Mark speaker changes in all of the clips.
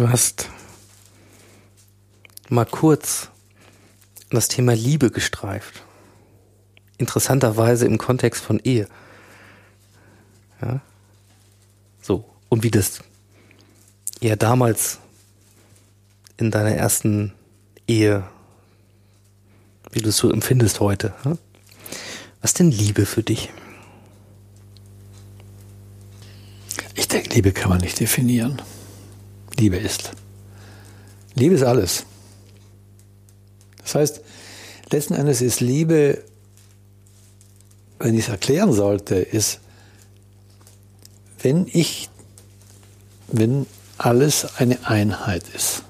Speaker 1: Du hast mal kurz das Thema Liebe gestreift. Interessanterweise im Kontext von Ehe. Ja. So. Und wie das ja damals in deiner ersten Ehe, wie du es so empfindest heute. Ja? Was denn Liebe für dich?
Speaker 2: Ich denke, Liebe kann man nicht definieren. Liebe ist. Liebe ist alles. Das heißt, letzten Endes ist Liebe, wenn ich es erklären sollte, ist, wenn ich, wenn alles eine Einheit ist.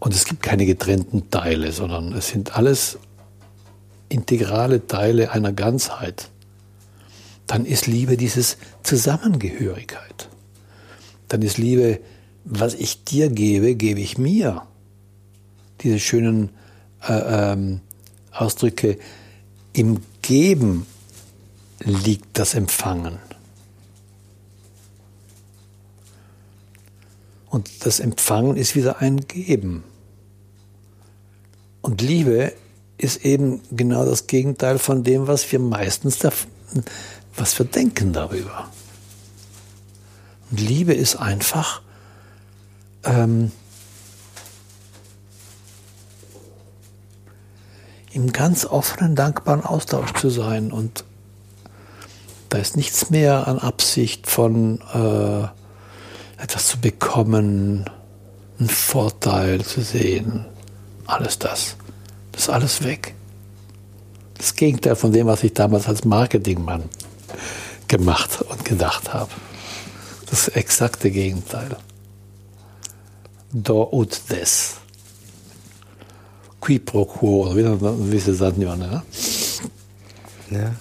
Speaker 2: Und es gibt keine getrennten Teile, sondern es sind alles integrale Teile einer Ganzheit. Dann ist Liebe dieses Zusammengehörigkeit. Dann ist Liebe, was ich dir gebe, gebe ich mir. Diese schönen äh, ähm, Ausdrücke, im Geben liegt das Empfangen. Und das Empfangen ist wieder ein Geben. Und Liebe ist eben genau das Gegenteil von dem, was wir meistens, was wir denken darüber. Liebe ist einfach ähm, im ganz offenen, dankbaren Austausch zu sein. Und da ist nichts mehr an Absicht von äh, etwas zu bekommen, einen Vorteil zu sehen. Alles das. Das ist alles weg. Das Gegenteil von dem, was ich damals als Marketingmann gemacht und gedacht habe. Das exakte Gegenteil. Do ut des. Qui pro quo, wie sie sagen, ne?
Speaker 1: Ja.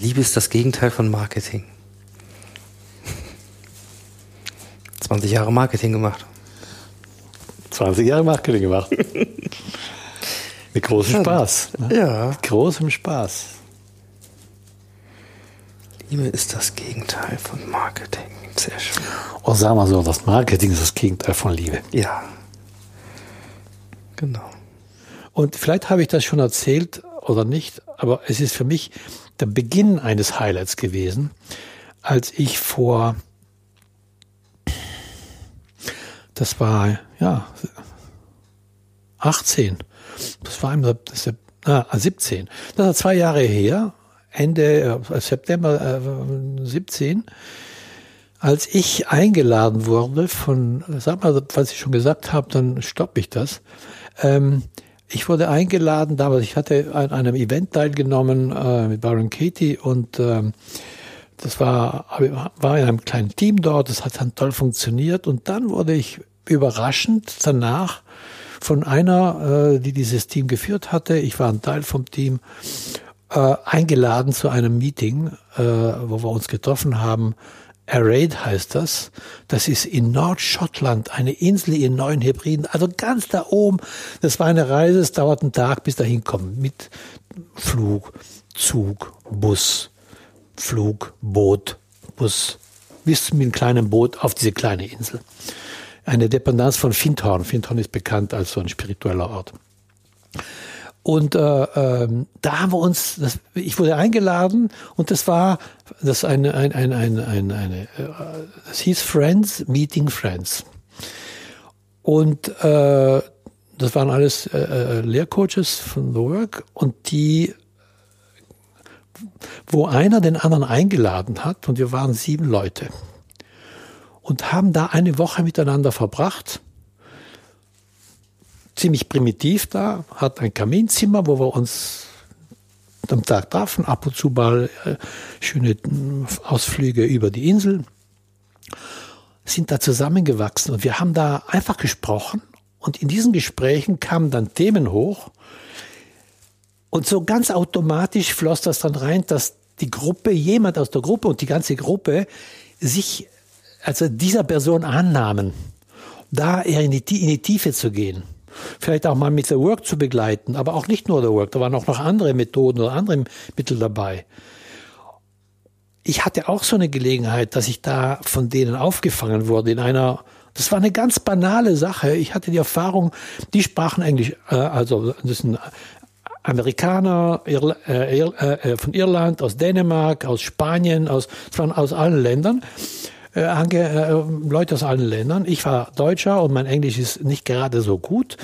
Speaker 1: Liebe ist das Gegenteil von Marketing. 20 Jahre Marketing gemacht.
Speaker 2: 20 Jahre Marketing gemacht. Mit großem Spaß.
Speaker 1: Ne? Ja.
Speaker 2: Mit großem Spaß.
Speaker 1: Liebe ist das Gegenteil von Marketing. Sehr schön.
Speaker 2: Oh, sagen wir so, das Marketing ist das Gegenteil von Liebe.
Speaker 1: Ja. Genau.
Speaker 2: Und vielleicht habe ich das schon erzählt oder nicht, aber es ist für mich der Beginn eines Highlights gewesen, als ich vor, das war, ja, 18, das war im das, ah, 17. Das war zwei Jahre her, Ende äh, September äh, 17, als ich eingeladen wurde von, sag mal, was ich schon gesagt habe, dann stoppe ich das. Ähm, ich wurde eingeladen damals, ich hatte an einem Event teilgenommen äh, mit Baron Katie und ähm, das war, war in einem kleinen Team dort, das hat dann toll funktioniert und dann wurde ich überraschend danach von einer, äh, die dieses Team geführt hatte, ich war ein Teil vom Team, äh, eingeladen zu einem Meeting, äh, wo wir uns getroffen haben. Arraid heißt das. Das ist in Nordschottland, eine Insel in Neuen Hebriden, also ganz da oben. Das war eine Reise, es dauert einen Tag, bis dahin kommen. Mit Flug, Zug, Bus, Flug, Boot, Bus, bis mit einem kleinen Boot auf diese kleine Insel eine Dependance von Findhorn. Findhorn ist bekannt als so ein spiritueller Ort. Und äh, äh, da haben wir uns, das, ich wurde eingeladen und das war das eine, ein, ein, ein, ein, eine, äh, das hieß Friends Meeting Friends. Und äh, das waren alles äh, äh, Lehrcoaches von The Work und die, wo einer den anderen eingeladen hat und wir waren sieben Leute und haben da eine Woche miteinander verbracht. Ziemlich primitiv da, hat ein Kaminzimmer, wo wir uns am Tag trafen, ab und zu mal äh, schöne äh, Ausflüge über die Insel, sind da zusammengewachsen und wir haben da einfach gesprochen und in diesen Gesprächen kamen dann Themen hoch und so ganz automatisch floss das dann rein, dass die Gruppe, jemand aus der Gruppe und die ganze Gruppe sich also dieser Person annahmen, da in die, in die Tiefe zu gehen. Vielleicht auch mal mit der Work zu begleiten, aber auch nicht nur der Work, da waren auch noch andere Methoden oder andere Mittel dabei. ich hatte auch so eine Gelegenheit, dass ich da von denen aufgefangen wurde in einer, das war eine ganz banale Sache. Ich hatte die Erfahrung, die sprachen Englisch, äh, also das sind Amerikaner Irla äh, äh, äh, von Irland, aus Dänemark, aus Spanien, aus, aus allen Ländern. Äh, äh, Leute aus allen Ländern. Ich war Deutscher und mein Englisch ist nicht gerade so gut.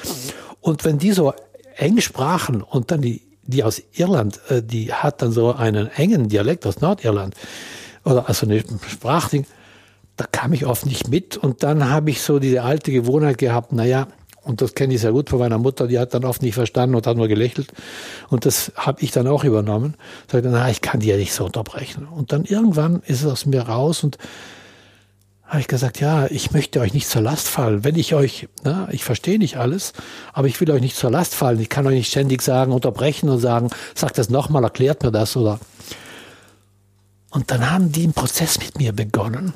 Speaker 2: Und wenn die so eng sprachen und dann die die aus Irland, äh, die hat dann so einen engen Dialekt aus Nordirland oder also eine Sprachding, da kam ich oft nicht mit und dann habe ich so diese alte Gewohnheit gehabt, naja, und das kenne ich sehr gut von meiner Mutter, die hat dann oft nicht verstanden und hat nur gelächelt. Und das habe ich dann auch übernommen. Sagte, na, ich kann die ja nicht so unterbrechen. Und dann irgendwann ist es aus mir raus und habe ich gesagt, ja, ich möchte euch nicht zur Last fallen. Wenn ich euch, na, ich verstehe nicht alles, aber ich will euch nicht zur Last fallen. Ich kann euch nicht ständig sagen, unterbrechen und sagen, sagt das nochmal, erklärt mir das oder. Und dann haben die einen Prozess mit mir begonnen.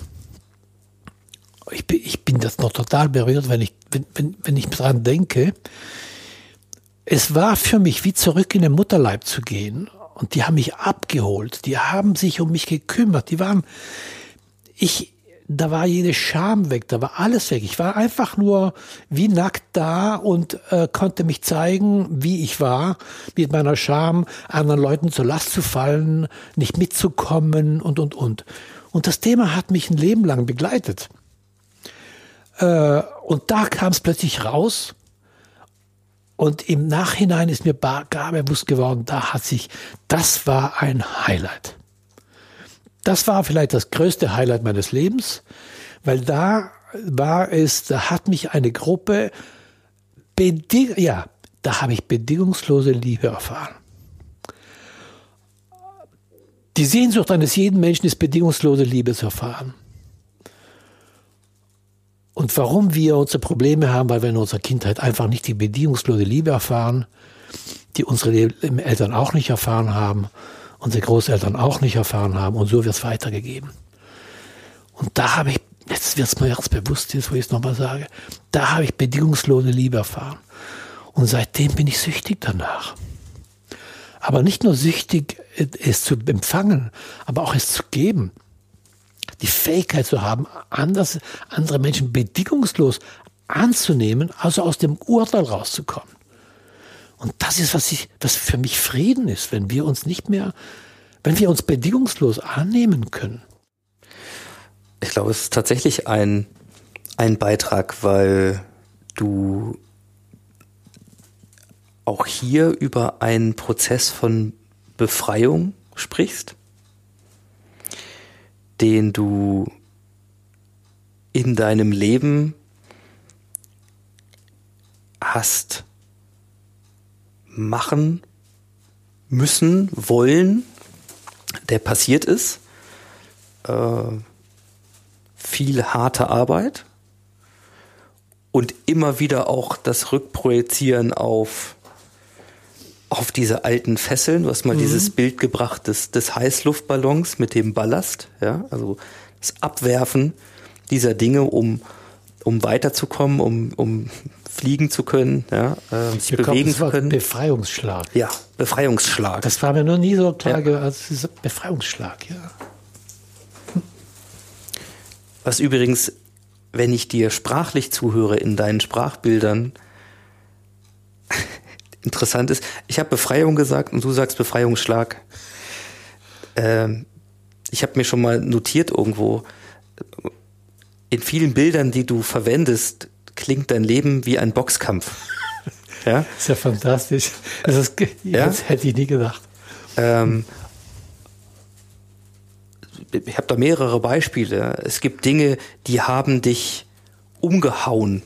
Speaker 2: Ich bin, ich bin das noch total berührt, wenn ich, wenn, wenn, wenn ich dran denke. Es war für mich wie zurück in den Mutterleib zu gehen. Und die haben mich abgeholt. Die haben sich um mich gekümmert. Die waren, ich, da war jede Scham weg, da war alles weg. Ich war einfach nur wie nackt da und äh, konnte mich zeigen, wie ich war, mit meiner Scham, anderen Leuten zur Last zu fallen, nicht mitzukommen und, und, und. Und das Thema hat mich ein Leben lang begleitet. Äh, und da kam es plötzlich raus. Und im Nachhinein ist mir gar bewusst geworden, da hat sich, das war ein Highlight. Das war vielleicht das größte Highlight meines Lebens, weil da war es, da hat mich eine Gruppe, beding ja, da habe ich bedingungslose Liebe erfahren. Die Sehnsucht eines jeden Menschen ist bedingungslose Liebe zu erfahren. Und warum wir unsere Probleme haben, weil wir in unserer Kindheit einfach nicht die bedingungslose Liebe erfahren, die unsere Eltern auch nicht erfahren haben unsere Großeltern auch nicht erfahren haben und so wird es weitergegeben. Und da habe ich, jetzt wird es mir jetzt bewusst, jetzt wo ich es nochmal sage, da habe ich bedingungslose Liebe erfahren. Und seitdem bin ich süchtig danach. Aber nicht nur süchtig, es zu empfangen, aber auch es zu geben. Die Fähigkeit zu haben, anders, andere Menschen bedingungslos anzunehmen, also aus dem Urteil rauszukommen. Und das ist, was ich, das für mich Frieden ist, wenn wir uns nicht mehr, wenn wir uns bedingungslos annehmen können.
Speaker 1: Ich glaube, es ist tatsächlich ein, ein Beitrag, weil du auch hier über einen Prozess von Befreiung sprichst, den du in deinem Leben hast machen müssen, wollen, der passiert ist. Äh, viel harte Arbeit und immer wieder auch das Rückprojizieren auf auf diese alten Fesseln. Du hast mal mhm. dieses Bild gebracht des, des Heißluftballons mit dem Ballast, ja, also das Abwerfen dieser Dinge, um, um weiterzukommen, um, um fliegen zu können, ja, äh, sich Wir bewegen
Speaker 2: zu können. Befreiungsschlag.
Speaker 1: Ja, Befreiungsschlag.
Speaker 2: Das war mir noch nie so klar, ja. als Befreiungsschlag, ja.
Speaker 1: Was übrigens, wenn ich dir sprachlich zuhöre in deinen Sprachbildern, interessant ist, ich habe Befreiung gesagt und du sagst Befreiungsschlag. Ähm, ich habe mir schon mal notiert irgendwo, in vielen Bildern, die du verwendest, klingt dein Leben wie ein Boxkampf.
Speaker 2: ja? ist ja fantastisch. Das ist, ja? Das hätte ich nie gedacht. Ähm,
Speaker 1: ich habe da mehrere Beispiele. Es gibt Dinge, die haben dich umgehauen.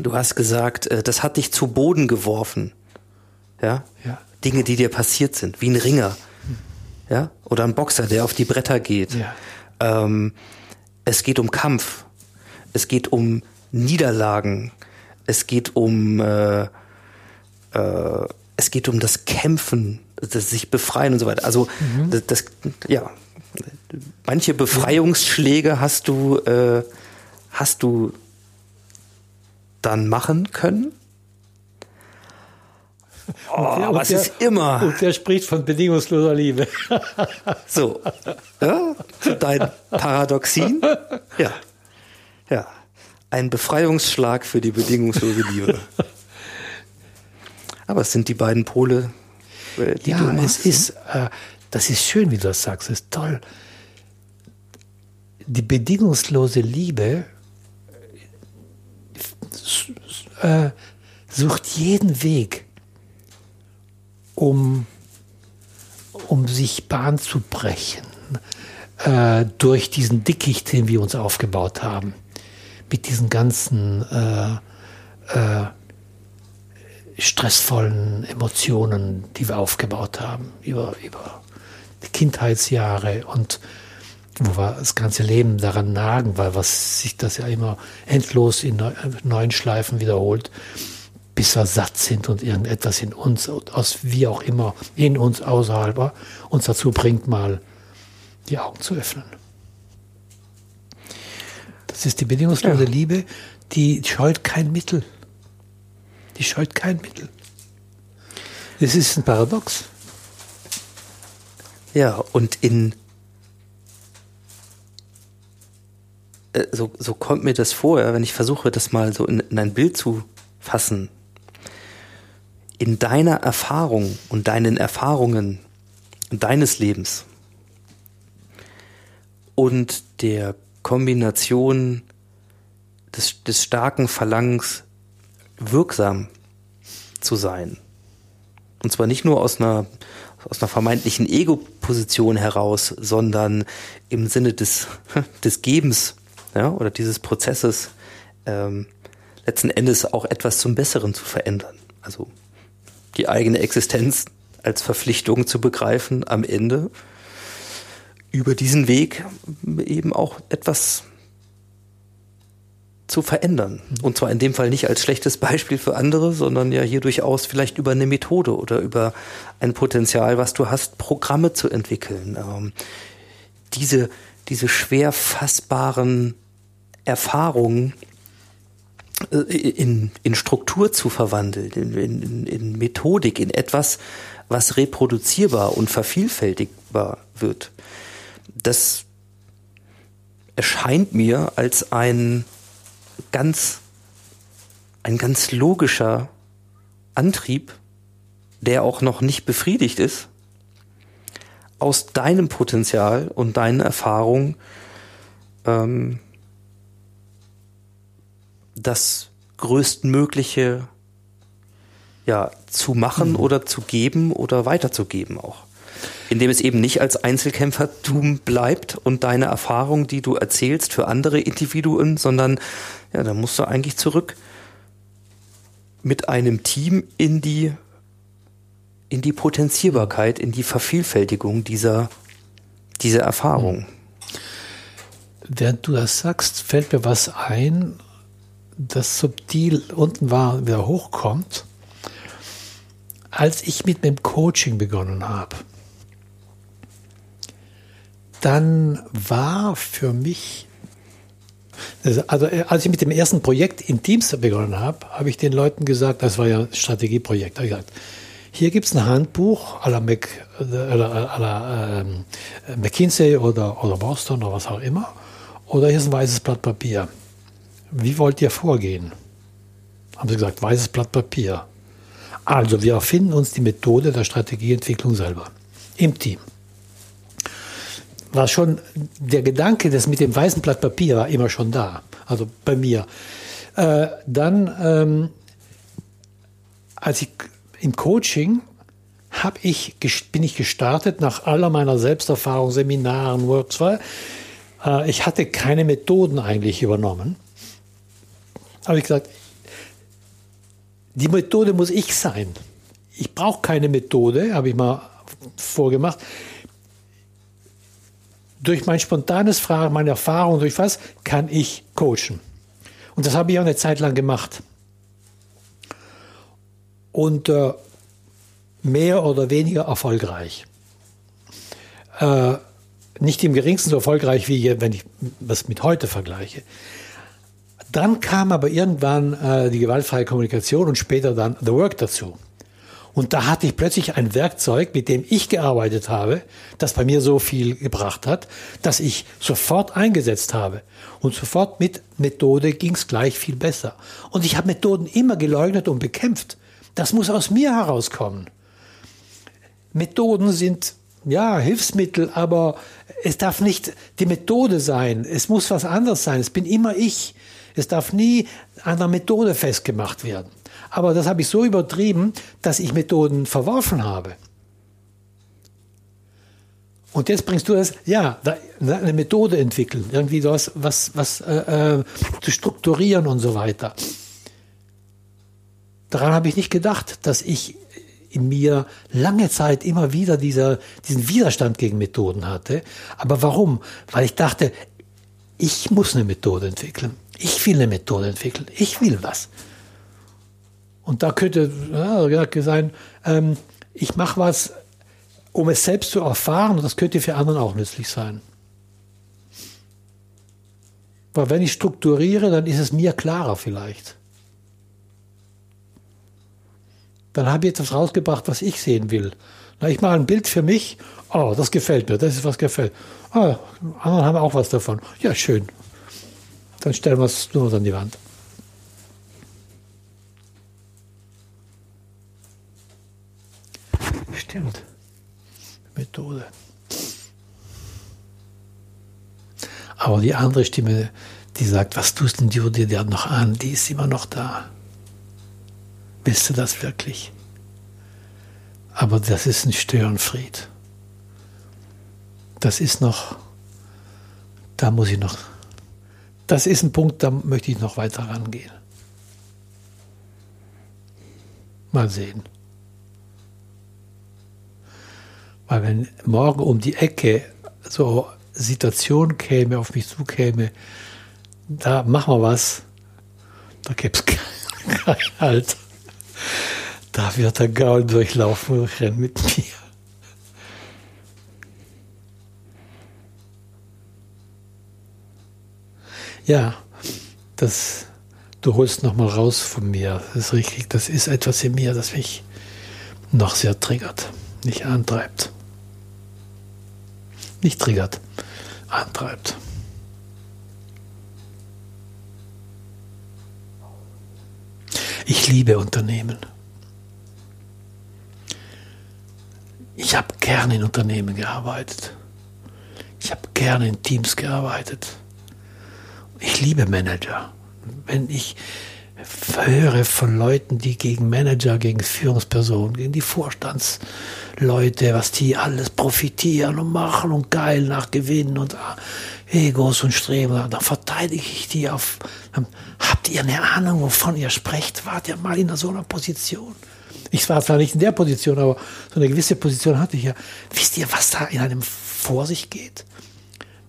Speaker 1: Du hast gesagt, äh, das hat dich zu Boden geworfen. Ja? ja. Dinge, die dir passiert sind, wie ein Ringer. Ja? Oder ein Boxer, der auf die Bretter geht. Ja. Ähm, es geht um Kampf. Es geht um Niederlagen. Es geht um äh, äh, es geht um das Kämpfen, das sich befreien und so weiter. Also mhm. das, das, ja manche Befreiungsschläge hast du äh, hast du dann machen können? Oh, aber es ist immer.
Speaker 2: Und der spricht von bedingungsloser Liebe.
Speaker 1: So, ja, zu deinen Paradoxien. Ja, ja. Ein Befreiungsschlag für die bedingungslose Liebe. Aber es sind die beiden Pole,
Speaker 2: äh, die ja, du machst. es ist, äh, das ist schön, wie du das sagst. Das ist toll. Die bedingungslose Liebe äh, sucht jeden Weg, um, um sich Bahn zu brechen äh, durch diesen Dickicht, den wir uns aufgebaut haben. Mit diesen ganzen äh, äh, stressvollen Emotionen, die wir aufgebaut haben über, über die Kindheitsjahre und wo wir das ganze Leben daran nagen, weil was sich das ja immer endlos in neuen Schleifen wiederholt, bis wir satt sind und irgendetwas in uns, aus wie auch immer, in uns außerhalb uns dazu bringt, mal die Augen zu öffnen. Das ist die bedingungslose ja. Liebe, die scheut kein Mittel. Die scheut kein Mittel. Das ist ein Paradox.
Speaker 1: Ja, und in äh, so, so kommt mir das vor, wenn ich versuche, das mal so in, in ein Bild zu fassen. In deiner Erfahrung und deinen Erfahrungen deines Lebens und der Kombination des, des starken Verlangens wirksam zu sein. Und zwar nicht nur aus einer, aus einer vermeintlichen Ego-Position heraus, sondern im Sinne des, des Gebens ja, oder dieses Prozesses ähm, letzten Endes auch etwas zum Besseren zu verändern. Also die eigene Existenz als Verpflichtung zu begreifen, am Ende über diesen Weg eben auch etwas zu verändern. Und zwar in dem Fall nicht als schlechtes Beispiel für andere, sondern ja hier durchaus vielleicht über eine Methode oder über ein Potenzial, was du hast, Programme zu entwickeln. Ähm, diese, diese schwer fassbaren Erfahrungen äh, in, in Struktur zu verwandeln, in, in, in Methodik, in etwas, was reproduzierbar und vervielfältigbar wird. Das erscheint mir als ein ganz, ein ganz logischer Antrieb, der auch noch nicht befriedigt ist, aus deinem Potenzial und deinen Erfahrungen ähm, das größtmögliche ja, zu machen mhm. oder zu geben oder weiterzugeben auch. Indem es eben nicht als Einzelkämpfertum bleibt und deine Erfahrung, die du erzählst für andere Individuen, sondern ja, da musst du eigentlich zurück mit einem Team in die in die Potenzierbarkeit, in die Vervielfältigung dieser dieser Erfahrung.
Speaker 2: Während du das sagst, fällt mir was ein, das subtil unten war, wieder hochkommt. Als ich mit dem Coaching begonnen habe, dann war für mich also äh, als ich mit dem ersten Projekt in Teams begonnen habe, habe ich den Leuten gesagt, das war ja ein Strategieprojekt, habe ich gesagt, hier gibt es ein Handbuch à la, Mac, äh, à la ähm, McKinsey oder, oder Boston oder was auch immer. Oder hier ist ein weißes Blatt Papier. Wie wollt ihr vorgehen? Haben sie gesagt, weißes Blatt Papier. Also wir erfinden uns die Methode der Strategieentwicklung selber im Team war schon der Gedanke, das mit dem weißen Blatt Papier war immer schon da. Also bei mir. Äh, dann, ähm, als ich im Coaching hab ich, bin ich gestartet nach aller meiner Selbsterfahrung, Seminaren, Works. Äh, ich hatte keine Methoden eigentlich übernommen. Habe ich gesagt, die Methode muss ich sein. Ich brauche keine Methode, habe ich mal vorgemacht durch mein spontanes Fragen, meine Erfahrung, durch was kann ich coachen. Und das habe ich auch eine Zeit lang gemacht. Und äh, mehr oder weniger erfolgreich. Äh, nicht im geringsten so erfolgreich, wie wenn ich das mit heute vergleiche. Dann kam aber irgendwann äh, die gewaltfreie Kommunikation und später dann The Work dazu. Und da hatte ich plötzlich ein Werkzeug, mit dem ich gearbeitet habe, das bei mir so viel gebracht hat, dass ich sofort eingesetzt habe. Und sofort mit Methode ging es gleich viel besser. Und ich habe Methoden immer geleugnet und bekämpft. Das muss aus mir herauskommen. Methoden sind ja Hilfsmittel, aber es darf nicht die Methode sein. Es muss was anderes sein. Es bin immer ich. Es darf nie an einer Methode festgemacht werden. Aber das habe ich so übertrieben, dass ich Methoden verworfen habe. Und jetzt bringst du das, ja, eine Methode entwickeln, irgendwie was, was, was äh, äh, zu strukturieren und so weiter. Daran habe ich nicht gedacht, dass ich in mir lange Zeit immer wieder dieser, diesen Widerstand gegen Methoden hatte. Aber warum? Weil ich dachte, ich muss eine Methode entwickeln. Ich will eine Methode entwickeln. Ich will was. Und da könnte ja, sein, ähm, ich mache was, um es selbst zu erfahren, und das könnte für anderen auch nützlich sein. Weil wenn ich strukturiere, dann ist es mir klarer vielleicht. Dann habe ich etwas rausgebracht, was ich sehen will. Na, ich mache ein Bild für mich. Oh, das gefällt mir, das ist was gefällt. Ah, anderen haben auch was davon. Ja, schön. Dann stellen wir es nur an die Wand. Stimmt. Methode. Aber die andere Stimme, die sagt, was tust denn du dir noch an? Die ist immer noch da. Bist du das wirklich? Aber das ist ein Störenfried. Das ist noch, da muss ich noch, das ist ein Punkt, da möchte ich noch weiter rangehen. Mal sehen. Weil wenn morgen um die Ecke so Situation käme, auf mich zukäme, da machen wir was, da gäbe es keinen Halt. Da wird der Gaul durchlaufen und rennt mit mir. Ja, das, du holst nochmal raus von mir. Das ist richtig. Das ist etwas in mir, das mich noch sehr triggert, nicht antreibt nicht triggert, antreibt. Ich liebe Unternehmen. Ich habe gerne in Unternehmen gearbeitet. Ich habe gerne in Teams gearbeitet. Ich liebe Manager. Wenn ich höre von Leuten, die gegen Manager, gegen Führungspersonen, gegen die Vorstandsleute, was die alles profitieren und machen und geil nach Gewinnen und ah, Egos und Streben, dann verteidige ich die auf. Habt ihr eine Ahnung, wovon ihr sprecht? Wart ihr mal in so einer Position? Ich war zwar nicht in der Position, aber so eine gewisse Position hatte ich ja. Wisst ihr, was da in einem vor sich geht?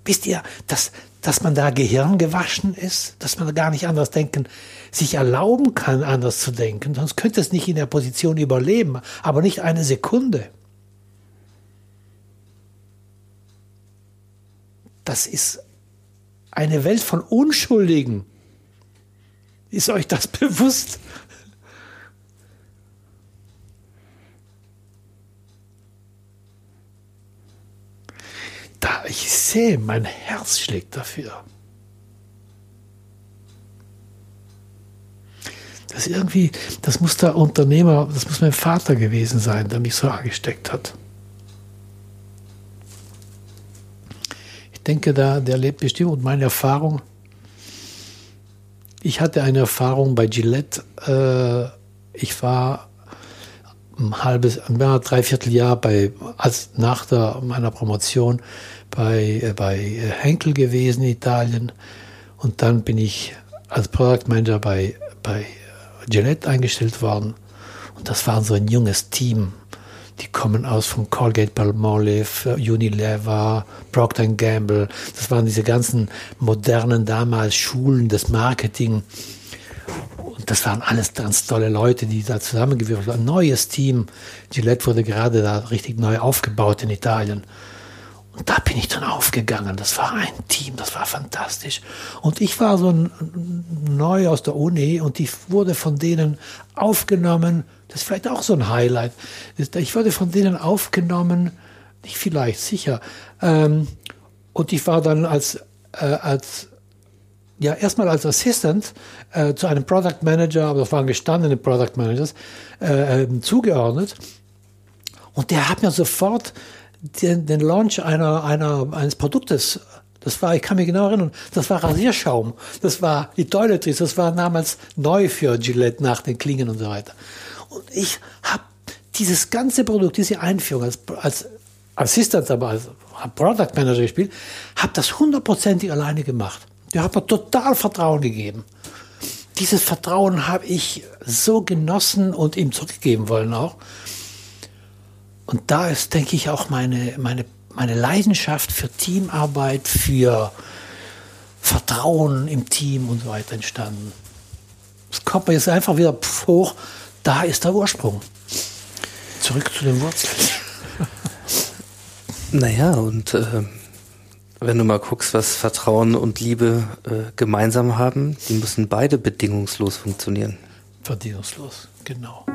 Speaker 2: Wisst ihr, dass, dass man da Gehirn gewaschen ist, dass man gar nicht anders denken, sich erlauben kann, anders zu denken, sonst könnte es nicht in der Position überleben, aber nicht eine Sekunde. Das ist eine Welt von Unschuldigen. Ist euch das bewusst? da ich sehe, mein Herz schlägt dafür. Das irgendwie, das muss der Unternehmer, das muss mein Vater gewesen sein, der mich so angesteckt hat. Ich denke, da, der lebt bestimmt und meine Erfahrung. Ich hatte eine Erfahrung bei Gillette. Äh, ich war ein halbes, ein Dreivierteljahr bei, als nach der, meiner Promotion bei, äh, bei Henkel gewesen in Italien und dann bin ich als Product Manager bei, bei Gillette eingestellt worden und das war so ein junges Team. Die kommen aus von Colgate Palmolive, Unilever, Procter Gamble. Das waren diese ganzen modernen damals Schulen des Marketing. Und das waren alles ganz tolle Leute, die da zusammengewürfelt waren. Ein neues Team. Gillette wurde gerade da richtig neu aufgebaut in Italien. Und da bin ich dann aufgegangen. Das war ein Team, das war fantastisch. Und ich war so neu aus der Uni und ich wurde von denen aufgenommen. Das ist vielleicht auch so ein Highlight. Ich wurde von denen aufgenommen, nicht vielleicht, sicher. Ähm, und ich war dann als, äh, als ja, erstmal als Assistant äh, zu einem Product Manager, aber das waren gestandene Product Managers, äh, äh, zugeordnet. Und der hat mir sofort den, den Launch einer, einer, eines Produktes das war, ich kann mich genau erinnern, das war Rasierschaum. Das war die Toiletries. Das war damals neu für Gillette nach den Klingen und so weiter. Und ich habe dieses ganze Produkt, diese Einführung als, als Assistant, aber als Product Manager gespielt, habe das hundertprozentig alleine gemacht. Der hat mir total Vertrauen gegeben. Dieses Vertrauen habe ich so genossen und ihm zurückgeben wollen auch. Und da ist, denke ich, auch meine, meine, meine Leidenschaft für Teamarbeit, für Vertrauen im Team und so weiter entstanden. Das kommt mir jetzt einfach wieder hoch. Da ist der Ursprung. Zurück zu den Wurzeln.
Speaker 1: Naja, und äh, wenn du mal guckst, was Vertrauen und Liebe äh, gemeinsam haben, die müssen beide bedingungslos funktionieren.
Speaker 2: Bedingungslos, genau.